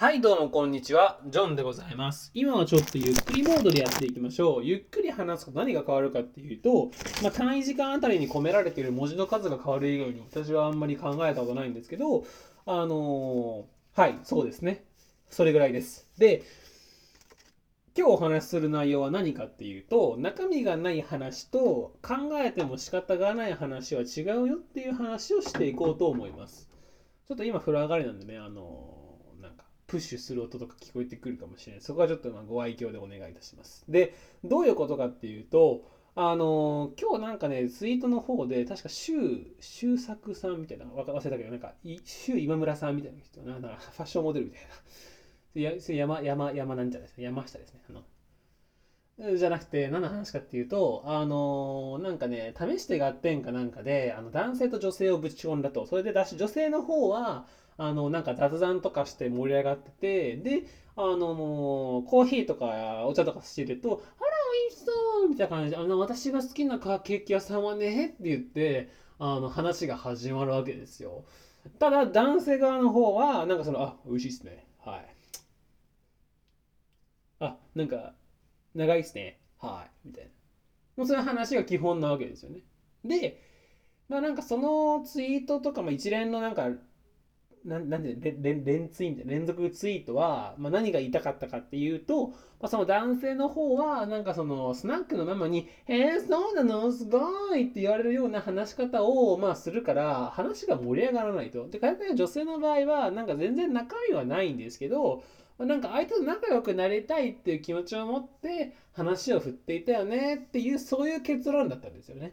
はい、どうもこんにちは。ジョンでございます。今はちょっとゆっくりモードでやっていきましょう。ゆっくり話すと何が変わるかっていうと、まあ、単位時間あたりに込められている文字の数が変わる以外に私はあんまり考えたことないんですけど、あのーはい、そうですね。それぐらいです。で、今日お話しする内容は何かっていうと、中身がない話と考えても仕方がない話は違うよっていう話をしていこうと思います。ちょっと今風呂上がりなんでね、あのープッシュする音とか聞こえてくるかもしれない。そこはちょっとまあご愛嬌でお願いいたします。で、どういうことかっていうと、あの今日なんかね、ツイートの方で、確か周、周作さんみたいな、忘れたけど、なんか、周今村さんみたいな人、ななんかファッションモデルみたいな。やそれ山、山、山なんじゃないですか。山下ですね。あのじゃなくて、何の話かっていうと、あのーなんかね、試して合点かなんかで、あの男性と女性をぶち込んだと。それで、女性の方は、あの、なんか雑談とかして盛り上がってて、で、あのコーヒーとかお茶とかしてると、あら、美味しそうみたいな感じで、あの、私が好きなケーキ屋さんはね、って言って、あの、話が始まるわけですよ。ただ、男性側の方は、なんかその、あ、美味しいっすね。はい。あ、なんか、長いっすね。はい。みたいな。もうそういう話が基本なわけですよね。で、まあなんかそのツイートとか、まあ一連のなんか、なんなんで連連ツイみたいな連続ツイートは、まあ、何が言いたかったかっていうと、まあ、その男性の方はなんかそのスナックのママに「えー、そうなの？すごい!」って言われるような話し方をまあするから話が盛り上がらないと。で逆に女性の場合はなんか全然中身はないんですけど、なんか相手と仲良くなりたいっていう気持ちを持って話を振っていたよねっていうそういう結論だったんですよね。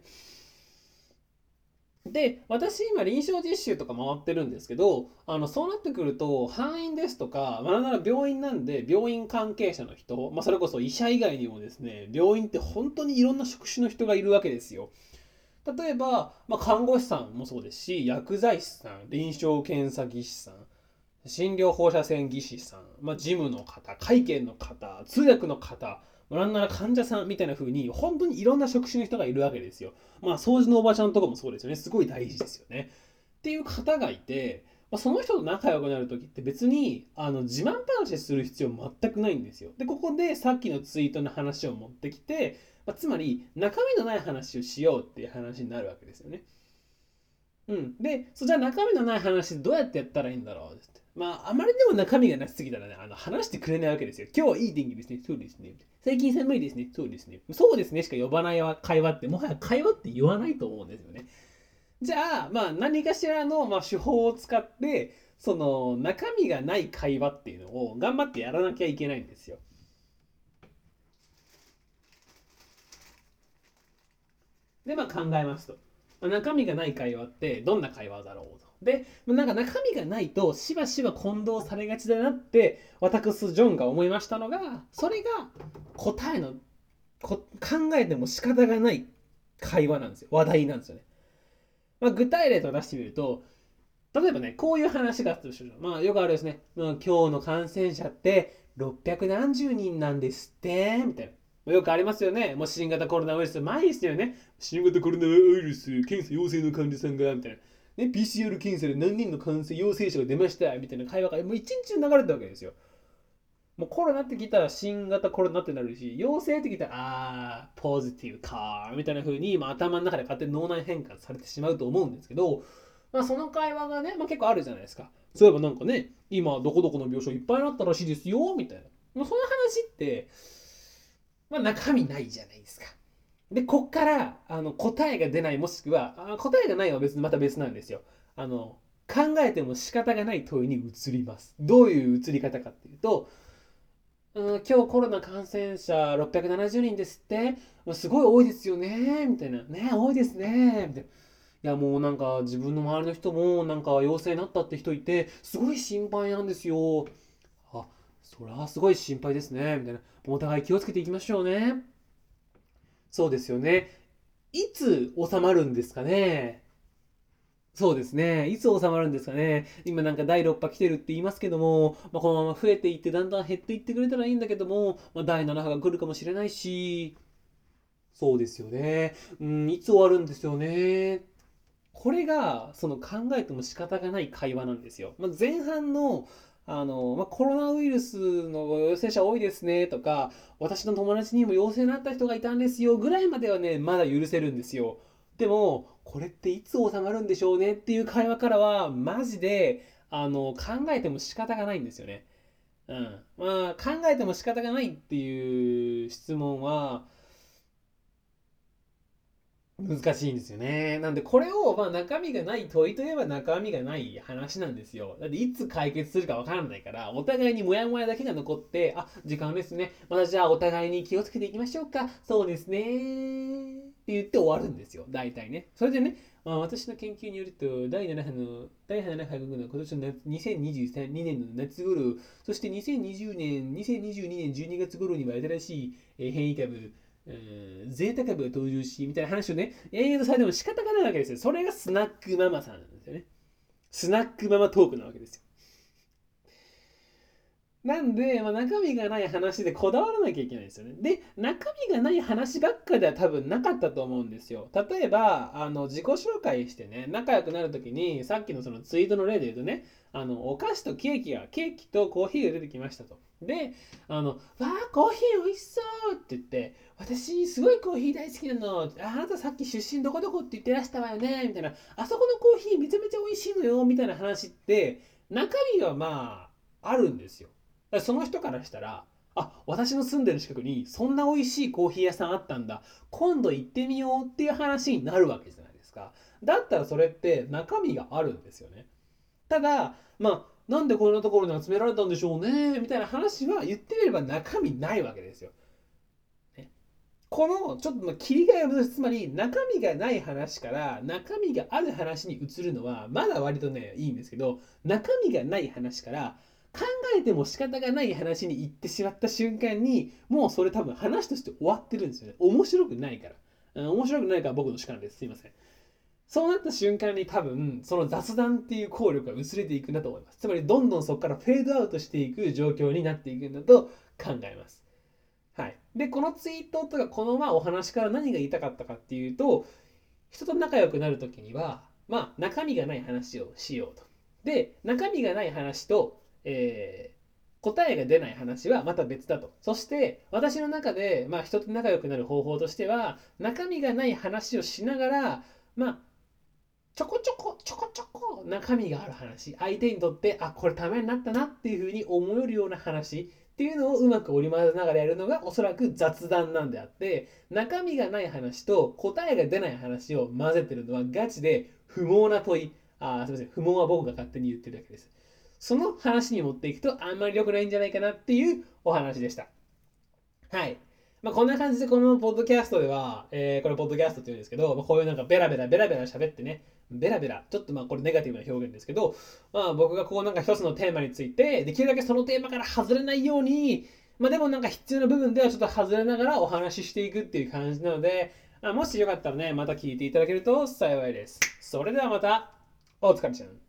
で、私今臨床実習とか回ってるんですけど、あの、そうなってくると、範囲ですとか、まあ、なんなら病院なんで、病院関係者の人、まあ、それこそ医者以外にもですね、病院って本当にいろんな職種の人がいるわけですよ。例えば、まあ、看護師さんもそうですし、薬剤師さん、臨床検査技師さん、診療放射線技師さん、まあ、事務の方、会計の方、通訳の方、なんなら患者さんみたいな風に、本当にいろんな職種の人がいるわけですよ。まあ、掃除のおばちゃんとかもそうですよね。すごい大事ですよね。っていう方がいて、まあ、その人と仲良くなるときって別にあの自慢話する必要全くないんですよ。で、ここでさっきのツイートの話を持ってきて、まあ、つまり中身のない話をしようっていう話になるわけですよね。うん。で、そじゃあ中身のない話どうやってやったらいいんだろうって。まあ、あまりでも中身がなさすぎたらね、あの話してくれないわけですよ。今日はいい天気ですね。そうですね。最近寒いですね。そうですね。そうですねしか呼ばない会話って、もはや会話って言わないと思うんですよね。じゃあ、まあ、何かしらの、まあ、手法を使って、その中身がない会話っていうのを頑張ってやらなきゃいけないんですよ。で、まあ考えますと。まあ中身がない会話ってどんな会話だろうと。で、なんか中身がないとしばしば混同されがちだなって私ジョンが思いましたのが、それが答えのこ考えても仕方がない会話なんですよ。話題なんですよね。まあ、具体例と出してみると、例えばね、こういう話があったとしましょう。まあ、よくあるですね。まあ、今日の感染者って600人なんですって、みたいな。よくありますよね。もう新型コロナウイルス、前ですよね。新型コロナウイルス、検査陽性の患者さんが、みたいな。ね、PCR 検査で何人の感染陽性者が出ました、みたいな会話がもう一日中流れてたわけですよ。もうコロナって聞いたら新型コロナってなるし、陽性って聞いたら、あー、ポジティブかー、みたいな風に、まあ、頭の中で勝手に脳内変換されてしまうと思うんですけど、まあ、その会話がね、まあ、結構あるじゃないですか。そういえばなんかね、今どこどこの病床いっぱいになったらしいですよ、みたいな。もうその話って、まあ、中身ないじゃないですか。で、こっからあの答えが出ない、もしくは、あ答えがないは別にまた別なんですよ。あの、考えても仕方がない問いに移ります。どういう移り方かっていうと、うん、今日コロナ感染者670人ですって、すごい多いですよね、みたいな。ね、多いですね、みたいな。いやもうなんか自分の周りの人もなんか陽性になったって人いて、すごい心配なんですよ。そりゃすごい心配ですね、みたいな。お互い気をつけていきましょうね。そうですよね。いつ収まるんですかねそうですね。いつ収まるんですかね。今なんか第6波来てるって言いますけども、まあ、このまま増えていってだんだん減っていってくれたらいいんだけども、まあ、第7波が来るかもしれないし、そうですよね。うん、いつ終わるんですよね。これが、その考えても仕方がない会話なんですよ。まあ、前半の、あの、まあ、コロナウイルスの陽性者多いですねとか、私の友達にも陽性になった人がいたんですよぐらいまではね、まだ許せるんですよ。でも、これっていつ収まるんでしょうねっていう会話からは、マジで、あの、考えても仕方がないんですよね。うん。まあ、考えても仕方がないっていう質問は、難しいんですよね。なんでこれをまあ中身がない問いといえば中身がない話なんですよ。だっていつ解決するかわからないからお互いにモヤモヤだけが残ってあ時間ですね。またじゃあお互いに気をつけていきましょうか。そうですね。って言って終わるんですよ。大体ね。それでね、まあ、私の研究によると第7波の第7波の今年の2023年の夏頃そして2020年2022年12月頃には新しい変異株えー、ゼータ株が登場し、みたいな話をね、延々とされても仕方がないわけですよ。それがスナックママさんなんですよね。スナックママトークなわけですよ。なんで、まあ、中身がない話でこだわらなきゃいけないですよね。で、中身がない話ばっかでは多分なかったと思うんですよ。例えば、あの自己紹介してね、仲良くなるときに、さっきのそのツイートの例で言うとね、あのお菓子とケーキが、ケーキとコーヒーが出てきましたと。で、あの、わあ、コーヒー美味しそうって言って、私、すごいコーヒー大好きなの。あなたさっき出身どこどこって言ってらしたわよねみたいな。あそこのコーヒーめちゃめちゃ美味しいのよみたいな話って、中身はまあ、あるんですよ。その人からしたら、あ私の住んでる近くにそんな美味しいコーヒー屋さんあったんだ。今度行ってみようっていう話になるわけじゃないですか。だったらそれって中身があるんですよね。ただまあなんでこんなところに集められたんでしょうねみたいな話は言ってみれば中身ないわけですよ、ね、このちょっと切り替えを難しいつまり中身がない話から中身がある話に移るのはまだ割とねいいんですけど中身がない話から考えても仕方がない話に行ってしまった瞬間にもうそれ多分話として終わってるんですよね。面白くないから、面白くないから僕の主観です。すいません。そうなった瞬間に多分その雑談っていう効力が薄れていくんだと思います。つまりどんどんそこからフェードアウトしていく状況になっていくんだと考えます。はい、でこのツイートとかこのまあお話から何が言いたかったかっていうと人と仲良くなる時にはまあ中身がない話をしようと。で中身がない話とえー、答えが出ない話はまた別だと。そして私の中で、まあ、人と仲良くなる方法としては中身がない話をしながら、まあ、ちょこちょこちょこちょこ中身がある話。相手にとってあこれためになったなっていうふうに思えるような話。っていうのをうまく織り交ぜながらやるのがおそらく雑談なんであって中身がない話と答えが出ない話を混ぜてるのはガチで不毛な問い。あすみません。不毛は僕が勝手に言ってるだけです。その話に持っていくとあんまり良くないんじゃないかなっていうお話でした。はい。まあ、こんな感じでこのポッドキャストでは、えー、これポッドキャストって言うんですけど、まあ、こういうなんかベラベラベラベラ喋ってね、ベラベラ、ちょっとまあこれネガティブな表現ですけど、まあ僕がこうなんか一つのテーマについて、できるだけそのテーマから外れないように、まあでもなんか必要な部分ではちょっと外れながらお話ししていくっていう感じなので、あもしよかったらね、また聞いていただけると幸いです。それではまた、お疲れちゃん。